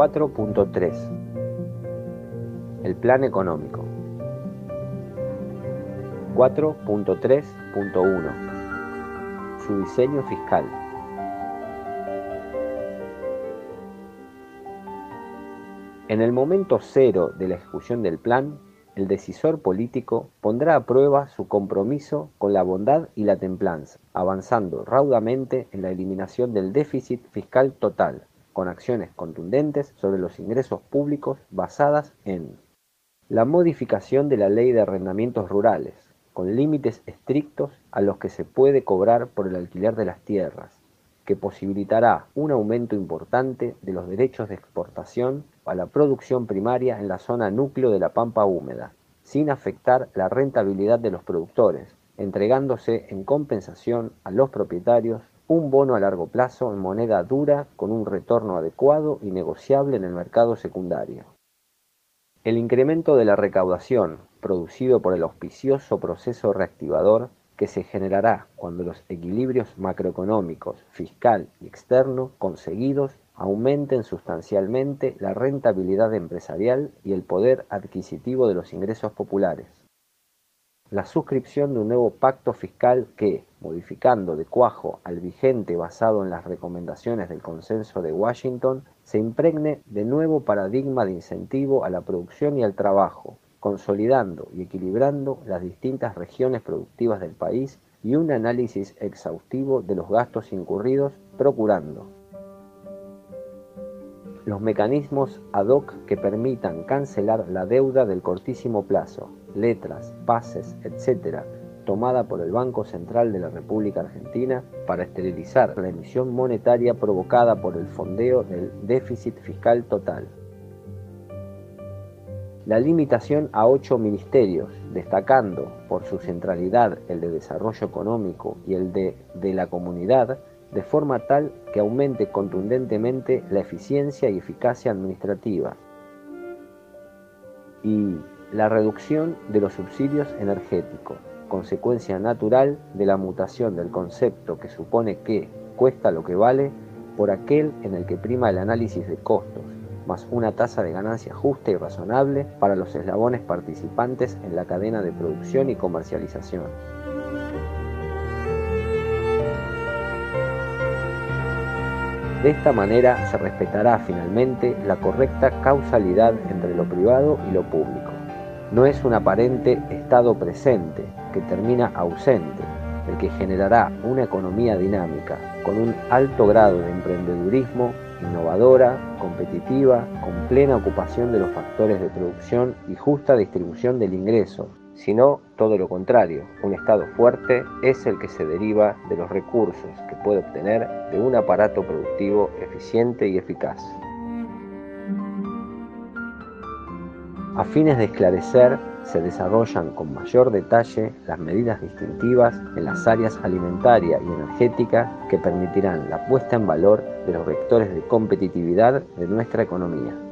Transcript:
4.3 El plan económico. 4.3.1 Su diseño fiscal. En el momento cero de la ejecución del plan, el decisor político pondrá a prueba su compromiso con la bondad y la templanza, avanzando raudamente en la eliminación del déficit fiscal total, con acciones contundentes sobre los ingresos públicos basadas en la modificación de la ley de arrendamientos rurales, con límites estrictos a los que se puede cobrar por el alquiler de las tierras, que posibilitará un aumento importante de los derechos de exportación a la producción primaria en la zona núcleo de la pampa húmeda, sin afectar la rentabilidad de los productores, entregándose en compensación a los propietarios un bono a largo plazo en moneda dura con un retorno adecuado y negociable en el mercado secundario. El incremento de la recaudación, producido por el auspicioso proceso reactivador, que se generará cuando los equilibrios macroeconómicos, fiscal y externo conseguidos aumenten sustancialmente la rentabilidad empresarial y el poder adquisitivo de los ingresos populares. La suscripción de un nuevo pacto fiscal que, modificando de cuajo al vigente basado en las recomendaciones del consenso de Washington, se impregne de nuevo paradigma de incentivo a la producción y al trabajo, consolidando y equilibrando las distintas regiones productivas del país y un análisis exhaustivo de los gastos incurridos, procurando los mecanismos ad hoc que permitan cancelar la deuda del cortísimo plazo, letras, pases, etc., tomada por el Banco Central de la República Argentina para esterilizar la emisión monetaria provocada por el fondeo del déficit fiscal total la limitación a ocho ministerios, destacando por su centralidad el de desarrollo económico y el de, de la comunidad, de forma tal que aumente contundentemente la eficiencia y eficacia administrativa. Y la reducción de los subsidios energéticos, consecuencia natural de la mutación del concepto que supone que cuesta lo que vale por aquel en el que prima el análisis de costos más una tasa de ganancia justa y razonable para los eslabones participantes en la cadena de producción y comercialización. De esta manera se respetará finalmente la correcta causalidad entre lo privado y lo público. No es un aparente estado presente que termina ausente, el que generará una economía dinámica con un alto grado de emprendedurismo innovadora, competitiva, con plena ocupación de los factores de producción y justa distribución del ingreso, sino todo lo contrario, un Estado fuerte es el que se deriva de los recursos que puede obtener de un aparato productivo eficiente y eficaz. A fines de esclarecer, se desarrollan con mayor detalle las medidas distintivas en las áreas alimentaria y energética que permitirán la puesta en valor de los vectores de competitividad de nuestra economía.